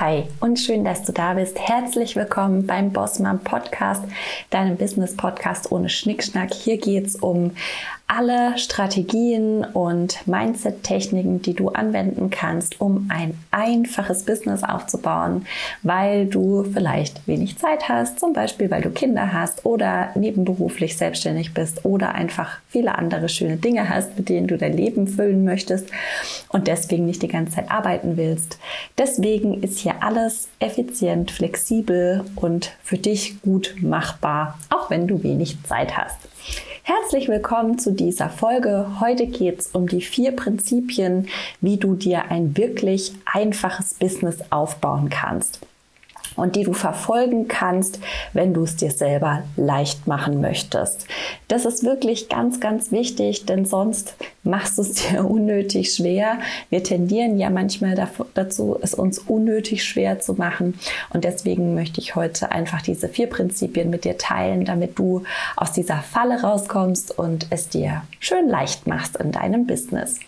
Hi und schön, dass du da bist. Herzlich willkommen beim Bossmann Podcast, deinem Business Podcast ohne Schnickschnack. Hier geht es um alle Strategien und Mindset-Techniken, die du anwenden kannst, um ein einfaches Business aufzubauen, weil du vielleicht wenig Zeit hast, zum Beispiel weil du Kinder hast oder nebenberuflich selbstständig bist oder einfach viele andere schöne Dinge hast, mit denen du dein Leben füllen möchtest und deswegen nicht die ganze Zeit arbeiten willst. Deswegen ist hier alles effizient, flexibel und für dich gut machbar, auch wenn du wenig Zeit hast. Herzlich willkommen zu dieser Folge. Heute geht es um die vier Prinzipien, wie du dir ein wirklich einfaches Business aufbauen kannst und die du verfolgen kannst, wenn du es dir selber leicht machen möchtest. Das ist wirklich ganz, ganz wichtig, denn sonst machst du es dir unnötig schwer. Wir tendieren ja manchmal dazu, es uns unnötig schwer zu machen. Und deswegen möchte ich heute einfach diese vier Prinzipien mit dir teilen, damit du aus dieser Falle rauskommst und es dir schön leicht machst in deinem Business.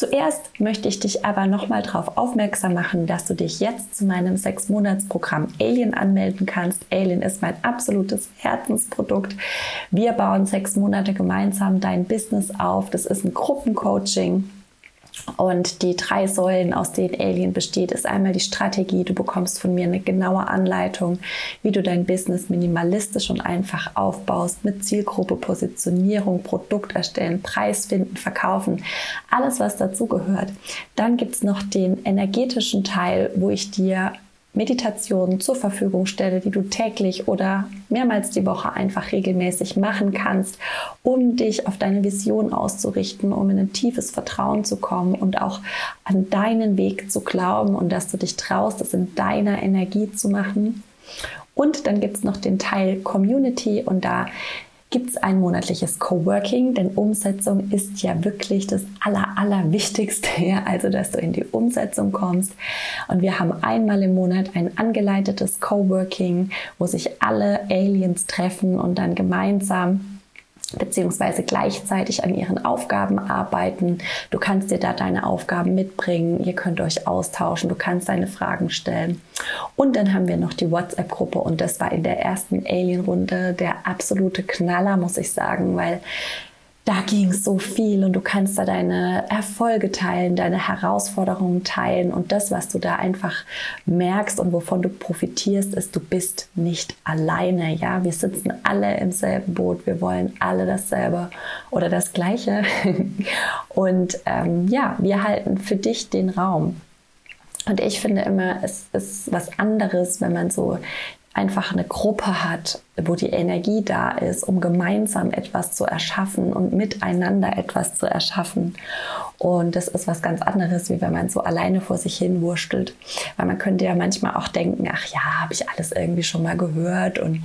Zuerst möchte ich dich aber nochmal darauf aufmerksam machen, dass du dich jetzt zu meinem sechs monats programm Alien anmelden kannst. Alien ist mein absolutes Herzensprodukt. Wir bauen sechs Monate gemeinsam dein Business auf. Das ist ein Gruppencoaching und die drei Säulen, aus denen Alien besteht, ist einmal die Strategie. Du bekommst von mir eine genaue Anleitung, wie du dein Business minimalistisch und einfach aufbaust mit Zielgruppe, Positionierung, Produkt erstellen, Preis finden, verkaufen, alles was dazu gehört. Dann gibt es noch den energetischen Teil, wo ich dir Meditationen zur Verfügung stelle, die du täglich oder mehrmals die Woche einfach regelmäßig machen kannst, um dich auf deine Vision auszurichten, um in ein tiefes Vertrauen zu kommen und auch an deinen Weg zu glauben und dass du dich traust, es in deiner Energie zu machen. Und dann gibt es noch den Teil Community und da gibt es ein monatliches Coworking, denn Umsetzung ist ja wirklich das Aller, Allerwichtigste, ja, also dass du in die Umsetzung kommst. Und wir haben einmal im Monat ein angeleitetes Coworking, wo sich alle Aliens treffen und dann gemeinsam beziehungsweise gleichzeitig an ihren Aufgaben arbeiten. Du kannst dir da deine Aufgaben mitbringen, ihr könnt euch austauschen, du kannst deine Fragen stellen. Und dann haben wir noch die WhatsApp-Gruppe und das war in der ersten Alien-Runde der absolute Knaller, muss ich sagen, weil da ging so viel und du kannst da deine Erfolge teilen, deine Herausforderungen teilen und das, was du da einfach merkst und wovon du profitierst, ist, du bist nicht alleine. Ja, wir sitzen alle im selben Boot, wir wollen alle dasselbe oder das Gleiche und ähm, ja, wir halten für dich den Raum. Und ich finde immer, es ist was anderes, wenn man so einfach eine Gruppe hat, wo die Energie da ist, um gemeinsam etwas zu erschaffen und miteinander etwas zu erschaffen. Und das ist was ganz anderes, wie wenn man so alleine vor sich hin wurstelt. Weil man könnte ja manchmal auch denken, ach ja, habe ich alles irgendwie schon mal gehört und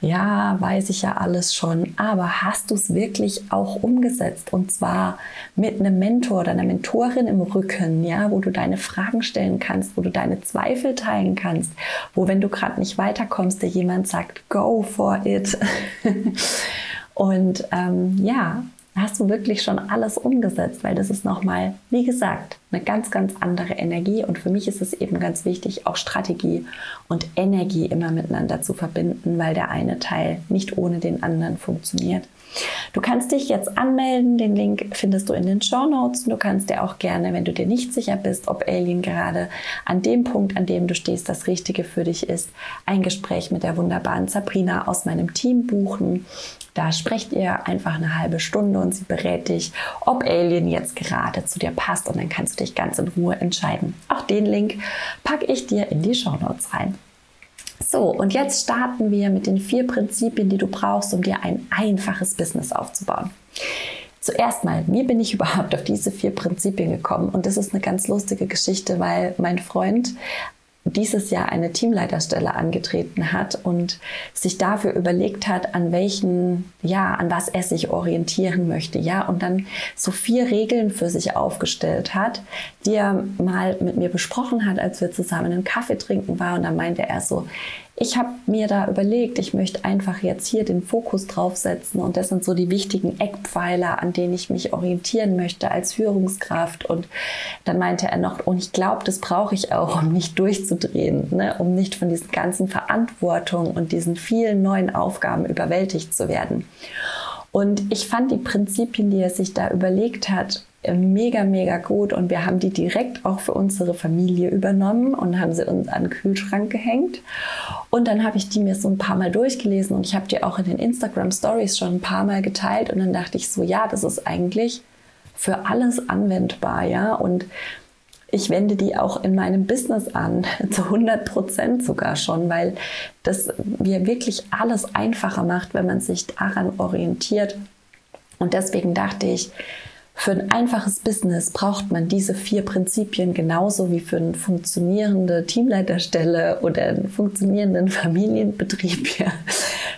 ja, weiß ich ja alles schon. Aber hast du es wirklich auch umgesetzt? Und zwar mit einem Mentor oder einer Mentorin im Rücken, ja, wo du deine Fragen stellen kannst, wo du deine Zweifel teilen kannst, wo wenn du gerade nicht weiterkommst, dir jemand sagt, go for it. und ähm, ja, hast du wirklich schon alles umgesetzt, weil das ist nochmal, wie gesagt, eine ganz, ganz andere Energie. Und für mich ist es eben ganz wichtig, auch Strategie und Energie immer miteinander zu verbinden, weil der eine Teil nicht ohne den anderen funktioniert. Du kannst dich jetzt anmelden. Den Link findest du in den Show Notes. Du kannst dir auch gerne, wenn du dir nicht sicher bist, ob Alien gerade an dem Punkt, an dem du stehst, das Richtige für dich ist, ein Gespräch mit der wunderbaren Sabrina aus meinem Team buchen. Da sprecht ihr einfach eine halbe Stunde und sie berät dich, ob Alien jetzt gerade zu dir passt und dann kannst du dich ganz in Ruhe entscheiden. Auch den Link packe ich dir in die Show Notes rein. So, und jetzt starten wir mit den vier Prinzipien, die du brauchst, um dir ein einfaches Business aufzubauen. Zuerst mal, wie bin ich überhaupt auf diese vier Prinzipien gekommen? Und das ist eine ganz lustige Geschichte, weil mein Freund dieses Jahr eine Teamleiterstelle angetreten hat und sich dafür überlegt hat, an welchen, ja, an was er sich orientieren möchte, ja, und dann so vier Regeln für sich aufgestellt hat, die er mal mit mir besprochen hat, als wir zusammen einen Kaffee trinken waren. Und dann meinte er so, ich habe mir da überlegt, ich möchte einfach jetzt hier den Fokus draufsetzen und das sind so die wichtigen Eckpfeiler, an denen ich mich orientieren möchte als Führungskraft. Und dann meinte er noch, und ich glaube, das brauche ich auch, um nicht durchzudrehen, ne? um nicht von diesen ganzen Verantwortungen und diesen vielen neuen Aufgaben überwältigt zu werden. Und ich fand die Prinzipien, die er sich da überlegt hat, mega, mega gut und wir haben die direkt auch für unsere Familie übernommen und haben sie uns an den Kühlschrank gehängt. Und dann habe ich die mir so ein paar Mal durchgelesen und ich habe die auch in den Instagram Stories schon ein paar Mal geteilt und dann dachte ich so, ja, das ist eigentlich für alles anwendbar, ja. Und ich wende die auch in meinem Business an, zu 100 Prozent sogar schon, weil das mir wirklich alles einfacher macht, wenn man sich daran orientiert. Und deswegen dachte ich, für ein einfaches Business braucht man diese vier Prinzipien genauso wie für eine funktionierende Teamleiterstelle oder einen funktionierenden Familienbetrieb. Ja.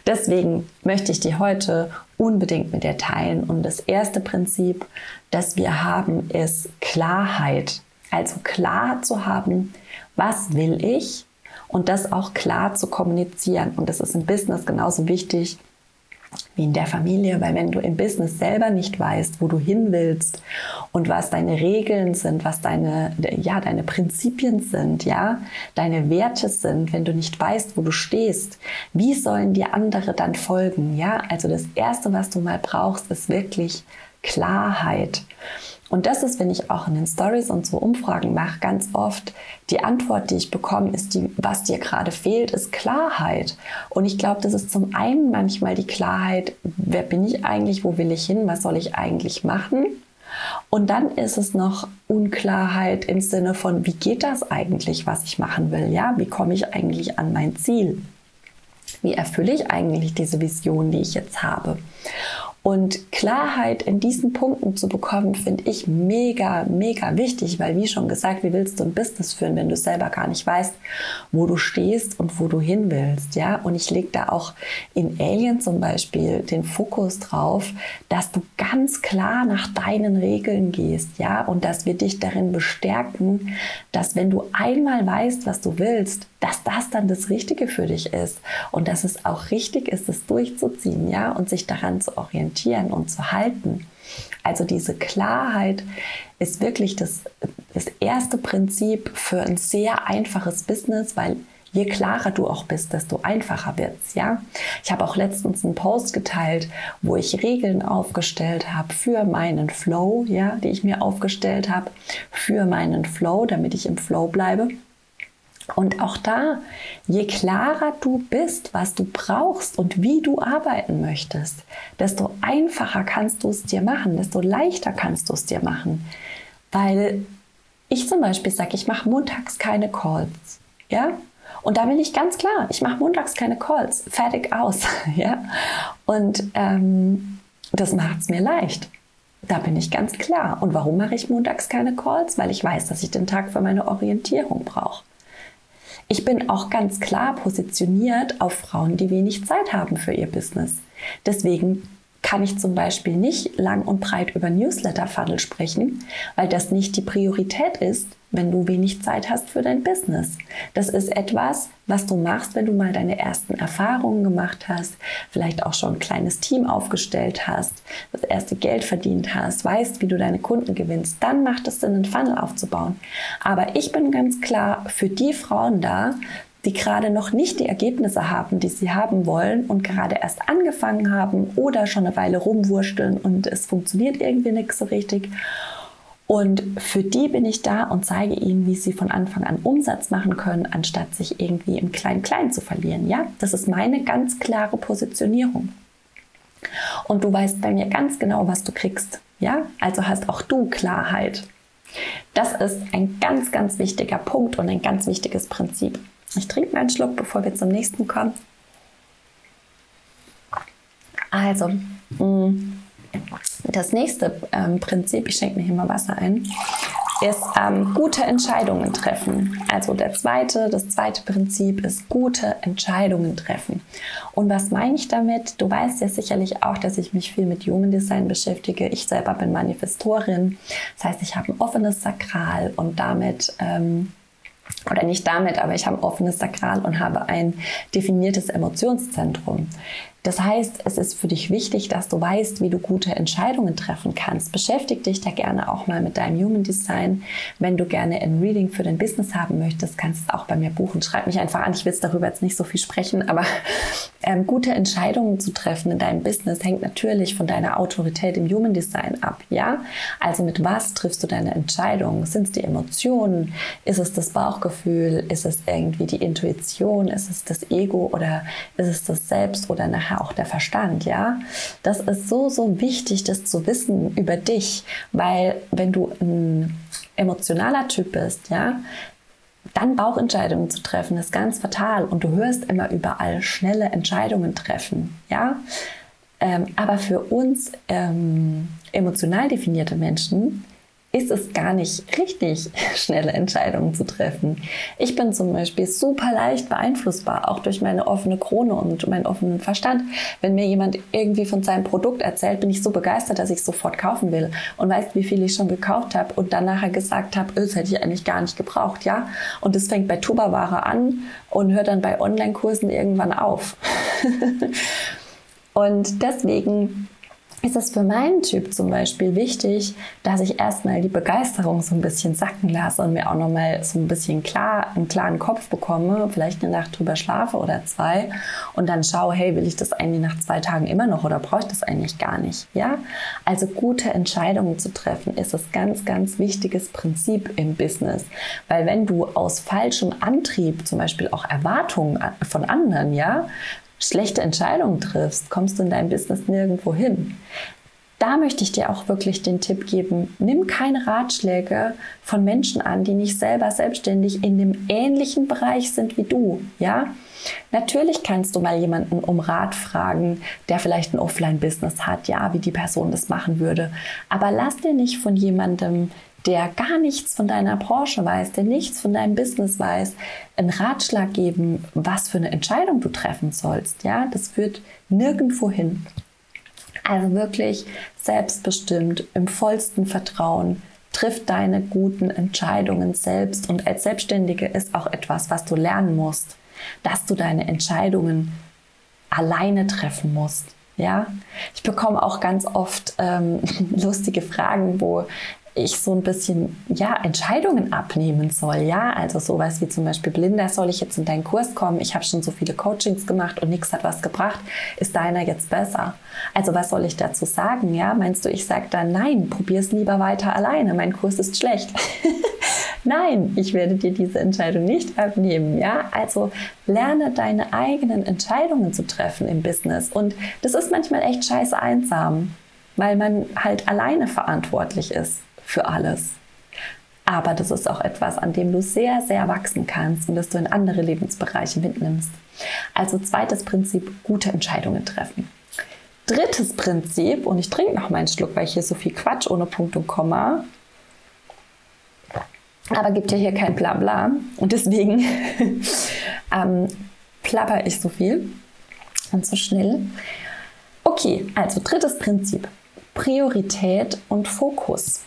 Deswegen möchte ich die heute unbedingt mit dir teilen. Und das erste Prinzip, das wir haben, ist Klarheit. Also klar zu haben, was will ich und das auch klar zu kommunizieren. Und das ist im Business genauso wichtig wie in der Familie, weil wenn du im Business selber nicht weißt, wo du hin willst und was deine Regeln sind, was deine, ja, deine Prinzipien sind, ja, deine Werte sind, wenn du nicht weißt, wo du stehst, wie sollen dir andere dann folgen, ja? Also das erste, was du mal brauchst, ist wirklich Klarheit. Und das ist, wenn ich auch in den Stories und so Umfragen mache, ganz oft die Antwort, die ich bekomme, ist die, was dir gerade fehlt, ist Klarheit. Und ich glaube, das ist zum einen manchmal die Klarheit, wer bin ich eigentlich, wo will ich hin, was soll ich eigentlich machen? Und dann ist es noch Unklarheit im Sinne von, wie geht das eigentlich, was ich machen will? Ja, wie komme ich eigentlich an mein Ziel? Wie erfülle ich eigentlich diese Vision, die ich jetzt habe? Und Klarheit in diesen Punkten zu bekommen, finde ich mega, mega wichtig, weil wie schon gesagt, wie willst du ein Business führen, wenn du selber gar nicht weißt, wo du stehst und wo du hin willst, ja? Und ich lege da auch in Alien zum Beispiel den Fokus drauf, dass du ganz klar nach deinen Regeln gehst, ja? Und dass wir dich darin bestärken, dass wenn du einmal weißt, was du willst, dass das dann das Richtige für dich ist und dass es auch richtig ist, es durchzuziehen, ja, und sich daran zu orientieren und zu halten. Also diese Klarheit ist wirklich das, das erste Prinzip für ein sehr einfaches Business, weil je klarer du auch bist, desto einfacher wird's, ja. Ich habe auch letztens einen Post geteilt, wo ich Regeln aufgestellt habe für meinen Flow, ja, die ich mir aufgestellt habe für meinen Flow, damit ich im Flow bleibe. Und auch da, je klarer du bist, was du brauchst und wie du arbeiten möchtest, desto einfacher kannst du es dir machen, desto leichter kannst du es dir machen. Weil ich zum Beispiel sage, ich mache montags keine Calls. Ja? Und da bin ich ganz klar, ich mache montags keine Calls. Fertig aus. ja? Und ähm, das macht es mir leicht. Da bin ich ganz klar. Und warum mache ich montags keine Calls? Weil ich weiß, dass ich den Tag für meine Orientierung brauche. Ich bin auch ganz klar positioniert auf Frauen, die wenig Zeit haben für ihr Business. Deswegen kann ich zum Beispiel nicht lang und breit über Newsletter-Funnel sprechen, weil das nicht die Priorität ist, wenn du wenig Zeit hast für dein Business. Das ist etwas, was du machst, wenn du mal deine ersten Erfahrungen gemacht hast, vielleicht auch schon ein kleines Team aufgestellt hast, das erste Geld verdient hast, weißt, wie du deine Kunden gewinnst. Dann macht es Sinn, einen Funnel aufzubauen. Aber ich bin ganz klar für die Frauen da, die gerade noch nicht die Ergebnisse haben, die sie haben wollen und gerade erst angefangen haben oder schon eine Weile rumwurschteln und es funktioniert irgendwie nicht so richtig und für die bin ich da und zeige ihnen, wie sie von Anfang an Umsatz machen können, anstatt sich irgendwie im Klein-Klein zu verlieren. Ja, das ist meine ganz klare Positionierung. Und du weißt bei mir ganz genau, was du kriegst. Ja, also hast auch du Klarheit. Das ist ein ganz, ganz wichtiger Punkt und ein ganz wichtiges Prinzip. Ich trinke mal einen Schluck, bevor wir zum nächsten kommen. Also, mh, mm, das nächste ähm, Prinzip, ich schenke mir hier mal Wasser ein, ist ähm, gute Entscheidungen treffen. Also der zweite, das zweite Prinzip ist gute Entscheidungen treffen. Und was meine ich damit? Du weißt ja sicherlich auch, dass ich mich viel mit Human Design beschäftige. Ich selber bin Manifestorin. Das heißt, ich habe ein offenes Sakral und damit ähm, oder nicht damit, aber ich habe ein offenes Sakral und habe ein definiertes Emotionszentrum. Das heißt, es ist für dich wichtig, dass du weißt, wie du gute Entscheidungen treffen kannst. Beschäftige dich da gerne auch mal mit deinem Human Design. Wenn du gerne ein Reading für dein Business haben möchtest, kannst du es auch bei mir buchen. Schreib mich einfach an. Ich will es darüber jetzt nicht so viel sprechen, aber ähm, gute Entscheidungen zu treffen in deinem Business hängt natürlich von deiner Autorität im Human Design ab. Ja, also mit was triffst du deine Entscheidungen? Sind es die Emotionen? Ist es das Bauchgefühl? Ist es irgendwie die Intuition? Ist es das Ego oder ist es das Selbst oder auch der Verstand, ja. Das ist so, so wichtig, das zu wissen über dich, weil wenn du ein emotionaler Typ bist, ja, dann Bauchentscheidungen zu treffen, ist ganz fatal und du hörst immer überall schnelle Entscheidungen treffen, ja. Ähm, aber für uns ähm, emotional definierte Menschen ist es gar nicht richtig, schnelle Entscheidungen zu treffen. Ich bin zum Beispiel super leicht beeinflussbar, auch durch meine offene Krone und meinen offenen Verstand. Wenn mir jemand irgendwie von seinem Produkt erzählt, bin ich so begeistert, dass ich es sofort kaufen will und weiß, wie viel ich schon gekauft habe und dann nachher gesagt habe, das hätte ich eigentlich gar nicht gebraucht, ja. Und es fängt bei Tuberware an und hört dann bei Online-Kursen irgendwann auf. und deswegen ist es für meinen Typ zum Beispiel wichtig, dass ich erstmal die Begeisterung so ein bisschen sacken lasse und mir auch nochmal so ein bisschen klar, einen klaren Kopf bekomme, vielleicht eine Nacht drüber schlafe oder zwei und dann schaue, hey, will ich das eigentlich nach zwei Tagen immer noch oder brauche ich das eigentlich gar nicht? Ja, also gute Entscheidungen zu treffen ist das ganz, ganz wichtiges Prinzip im Business, weil wenn du aus falschem Antrieb, zum Beispiel auch Erwartungen von anderen, ja, schlechte Entscheidungen triffst, kommst du in deinem Business nirgendwo hin. Da möchte ich dir auch wirklich den Tipp geben, nimm keine Ratschläge von Menschen an, die nicht selber selbstständig in dem ähnlichen Bereich sind wie du, ja? Natürlich kannst du mal jemanden um Rat fragen, der vielleicht ein Offline-Business hat, ja, wie die Person das machen würde. Aber lass dir nicht von jemandem der gar nichts von deiner Branche weiß, der nichts von deinem Business weiß, einen Ratschlag geben, was für eine Entscheidung du treffen sollst. Ja, das führt nirgendwo hin. Also wirklich selbstbestimmt, im vollsten Vertrauen, triff deine guten Entscheidungen selbst. Und als Selbstständige ist auch etwas, was du lernen musst, dass du deine Entscheidungen alleine treffen musst. Ja, ich bekomme auch ganz oft ähm, lustige Fragen, wo ich so ein bisschen ja Entscheidungen abnehmen soll, ja, also sowas wie zum Beispiel Blinder, soll ich jetzt in deinen Kurs kommen? Ich habe schon so viele Coachings gemacht und nichts hat was gebracht. Ist deiner jetzt besser? Also was soll ich dazu sagen? Ja, meinst du, ich sage dann nein, probier es lieber weiter alleine. Mein Kurs ist schlecht. nein, ich werde dir diese Entscheidung nicht abnehmen. Ja, also lerne deine eigenen Entscheidungen zu treffen im Business und das ist manchmal echt scheiße einsam, weil man halt alleine verantwortlich ist für alles. Aber das ist auch etwas, an dem du sehr, sehr wachsen kannst und das du in andere Lebensbereiche mitnimmst. Also zweites Prinzip, gute Entscheidungen treffen. Drittes Prinzip, und ich trinke noch mal einen Schluck, weil ich hier so viel Quatsch ohne Punkt und Komma. Aber gibt ja hier kein Blabla. Und deswegen ähm, plapper ich so viel und so schnell. Okay, also drittes Prinzip. Priorität und Fokus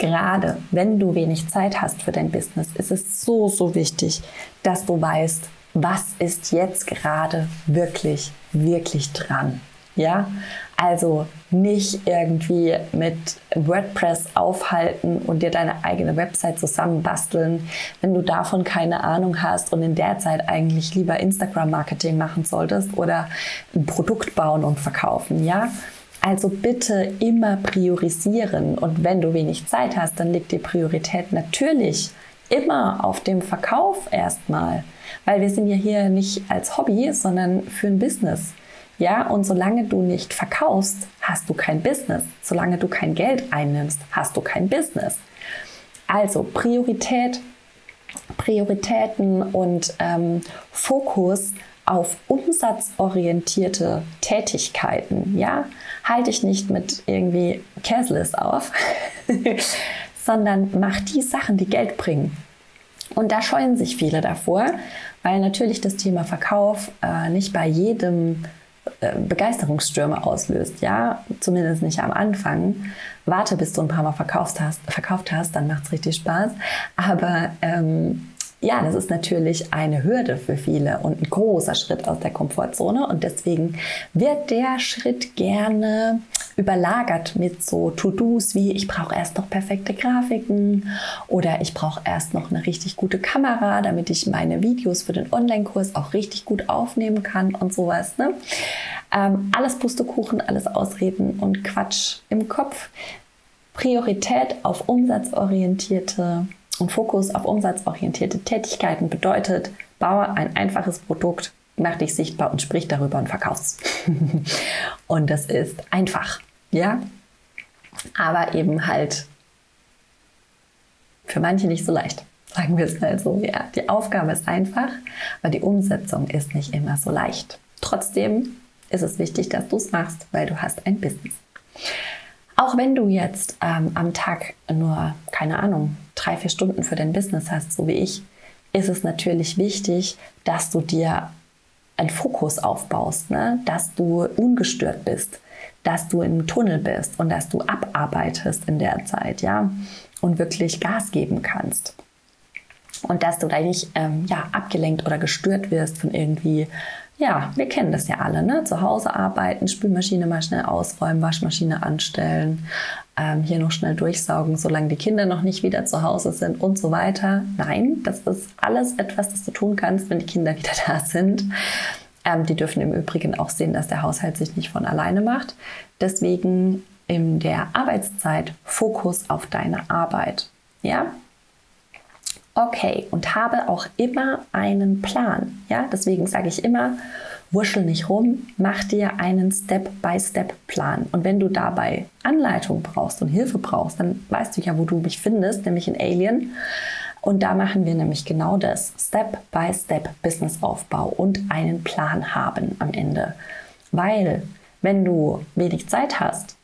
gerade wenn du wenig Zeit hast für dein Business, ist es so, so wichtig, dass du weißt, was ist jetzt gerade wirklich, wirklich dran. Ja, also nicht irgendwie mit WordPress aufhalten und dir deine eigene Website zusammenbasteln, wenn du davon keine Ahnung hast und in der Zeit eigentlich lieber Instagram-Marketing machen solltest oder ein Produkt bauen und verkaufen. Ja, also bitte immer priorisieren. Und wenn du wenig Zeit hast, dann liegt die Priorität natürlich immer auf dem Verkauf erstmal. Weil wir sind ja hier nicht als Hobby, sondern für ein Business. Ja, und solange du nicht verkaufst, hast du kein Business. Solange du kein Geld einnimmst, hast du kein Business. Also Priorität, Prioritäten und ähm, Fokus auf umsatzorientierte Tätigkeiten, ja, halte ich nicht mit irgendwie Cashless auf, sondern mach die Sachen, die Geld bringen. Und da scheuen sich viele davor, weil natürlich das Thema Verkauf äh, nicht bei jedem äh, Begeisterungsstürme auslöst, ja, zumindest nicht am Anfang. Warte, bis du ein paar Mal verkauft hast, verkauft hast dann macht es richtig Spaß. Aber ähm, ja, das ist natürlich eine Hürde für viele und ein großer Schritt aus der Komfortzone. Und deswegen wird der Schritt gerne überlagert mit so To-Dos wie ich brauche erst noch perfekte Grafiken oder ich brauche erst noch eine richtig gute Kamera, damit ich meine Videos für den Online-Kurs auch richtig gut aufnehmen kann und sowas. Ne? Ähm, alles Pustekuchen, alles Ausreden und Quatsch im Kopf. Priorität auf umsatzorientierte und Fokus auf umsatzorientierte Tätigkeiten bedeutet, baue ein einfaches Produkt, mach dich sichtbar und sprich darüber und verkauf's. und das ist einfach, ja, aber eben halt für manche nicht so leicht. Sagen wir es mal so, ja. Die Aufgabe ist einfach, aber die Umsetzung ist nicht immer so leicht. Trotzdem ist es wichtig, dass du es machst, weil du hast ein Business. Auch wenn du jetzt ähm, am Tag nur, keine Ahnung, drei, vier Stunden für dein Business hast, so wie ich, ist es natürlich wichtig, dass du dir einen Fokus aufbaust, ne? dass du ungestört bist, dass du im Tunnel bist und dass du abarbeitest in der Zeit, ja, und wirklich Gas geben kannst. Und dass du da nicht ähm, ja, abgelenkt oder gestört wirst von irgendwie ja, wir kennen das ja alle, ne? Zu Hause arbeiten, Spülmaschine mal schnell ausräumen, Waschmaschine anstellen, ähm, hier noch schnell durchsaugen, solange die Kinder noch nicht wieder zu Hause sind und so weiter. Nein, das ist alles etwas, das du tun kannst, wenn die Kinder wieder da sind. Ähm, die dürfen im Übrigen auch sehen, dass der Haushalt sich nicht von alleine macht. Deswegen in der Arbeitszeit Fokus auf deine Arbeit. Ja, okay und habe auch immer einen Plan. Ja, deswegen sage ich immer, wuschel nicht rum, mach dir einen Step-by-Step-Plan. Und wenn du dabei Anleitung brauchst und Hilfe brauchst, dann weißt du ja, wo du mich findest, nämlich in Alien. Und da machen wir nämlich genau das. Step-by-Step-Businessaufbau und einen Plan haben am Ende. Weil, wenn du wenig Zeit hast,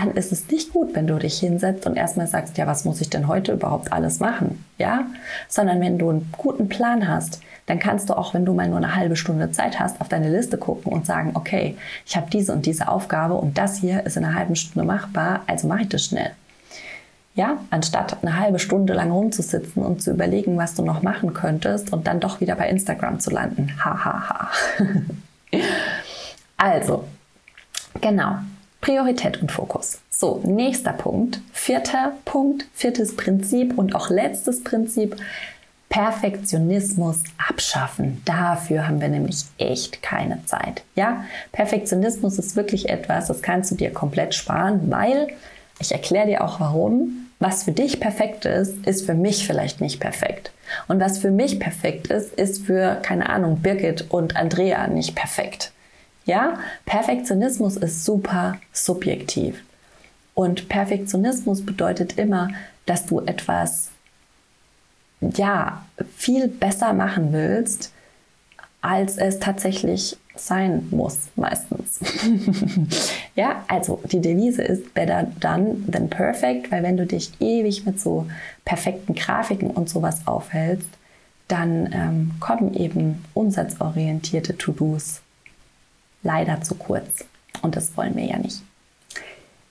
dann ist es nicht gut, wenn du dich hinsetzt und erstmal sagst, ja, was muss ich denn heute überhaupt alles machen? Ja? Sondern wenn du einen guten Plan hast, dann kannst du auch, wenn du mal nur eine halbe Stunde Zeit hast, auf deine Liste gucken und sagen, okay, ich habe diese und diese Aufgabe und das hier ist in einer halben Stunde machbar, also mache ich das schnell. Ja, anstatt eine halbe Stunde lang rumzusitzen und zu überlegen, was du noch machen könntest und dann doch wieder bei Instagram zu landen. Ha, ha, ha. also, genau. Priorität und Fokus. So, nächster Punkt, vierter Punkt, viertes Prinzip und auch letztes Prinzip, Perfektionismus abschaffen. Dafür haben wir nämlich echt keine Zeit. Ja, Perfektionismus ist wirklich etwas, das kannst du dir komplett sparen, weil ich erkläre dir auch warum. Was für dich perfekt ist, ist für mich vielleicht nicht perfekt. Und was für mich perfekt ist, ist für, keine Ahnung, Birgit und Andrea nicht perfekt. Ja, Perfektionismus ist super subjektiv. Und Perfektionismus bedeutet immer, dass du etwas ja, viel besser machen willst, als es tatsächlich sein muss, meistens. ja, also die Devise ist better done than perfect, weil wenn du dich ewig mit so perfekten Grafiken und sowas aufhältst, dann ähm, kommen eben umsatzorientierte To-Dos leider zu kurz. Und das wollen wir ja nicht.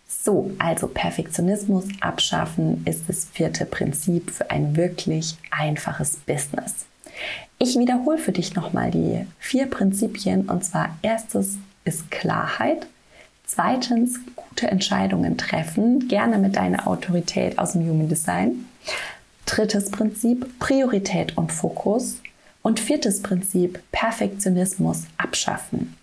So, also Perfektionismus abschaffen ist das vierte Prinzip für ein wirklich einfaches Business. Ich wiederhole für dich nochmal die vier Prinzipien und zwar erstes ist Klarheit, zweitens gute Entscheidungen treffen, gerne mit deiner Autorität aus dem Human Design, drittes Prinzip Priorität und Fokus und viertes Prinzip Perfektionismus abschaffen.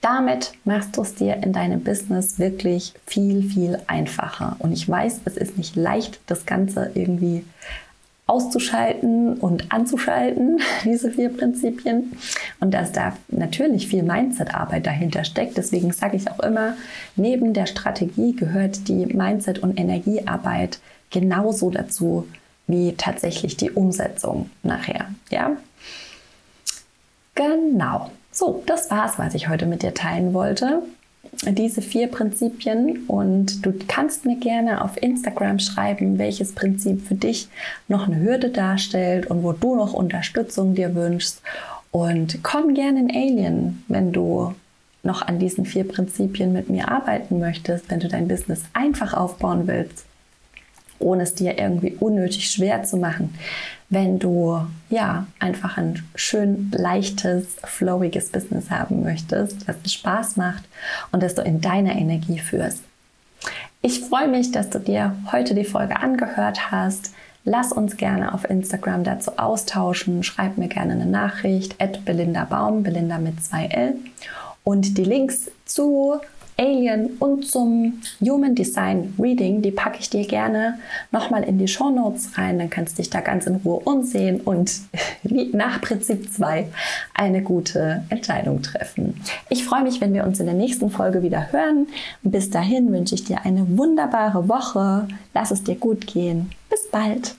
Damit machst du es dir in deinem Business wirklich viel, viel einfacher. Und ich weiß, es ist nicht leicht, das Ganze irgendwie auszuschalten und anzuschalten, diese vier Prinzipien. Und dass da natürlich viel Mindset-Arbeit dahinter steckt. Deswegen sage ich auch immer, neben der Strategie gehört die Mindset- und Energiearbeit genauso dazu wie tatsächlich die Umsetzung nachher. Ja? Genau. So, das war's, was ich heute mit dir teilen wollte. Diese vier Prinzipien und du kannst mir gerne auf Instagram schreiben, welches Prinzip für dich noch eine Hürde darstellt und wo du noch Unterstützung dir wünschst. Und komm gerne in Alien, wenn du noch an diesen vier Prinzipien mit mir arbeiten möchtest, wenn du dein Business einfach aufbauen willst ohne es dir irgendwie unnötig schwer zu machen. Wenn du ja einfach ein schön leichtes, flowiges Business haben möchtest, das dir Spaß macht und das du in deiner Energie führst. Ich freue mich, dass du dir heute die Folge angehört hast. Lass uns gerne auf Instagram dazu austauschen. Schreib mir gerne eine Nachricht. Belinda Baum, Belinda mit zwei L. Und die Links zu Alien und zum Human Design Reading, die packe ich dir gerne nochmal in die Show Notes rein. Dann kannst du dich da ganz in Ruhe umsehen und nach Prinzip 2 eine gute Entscheidung treffen. Ich freue mich, wenn wir uns in der nächsten Folge wieder hören. Bis dahin wünsche ich dir eine wunderbare Woche. Lass es dir gut gehen. Bis bald.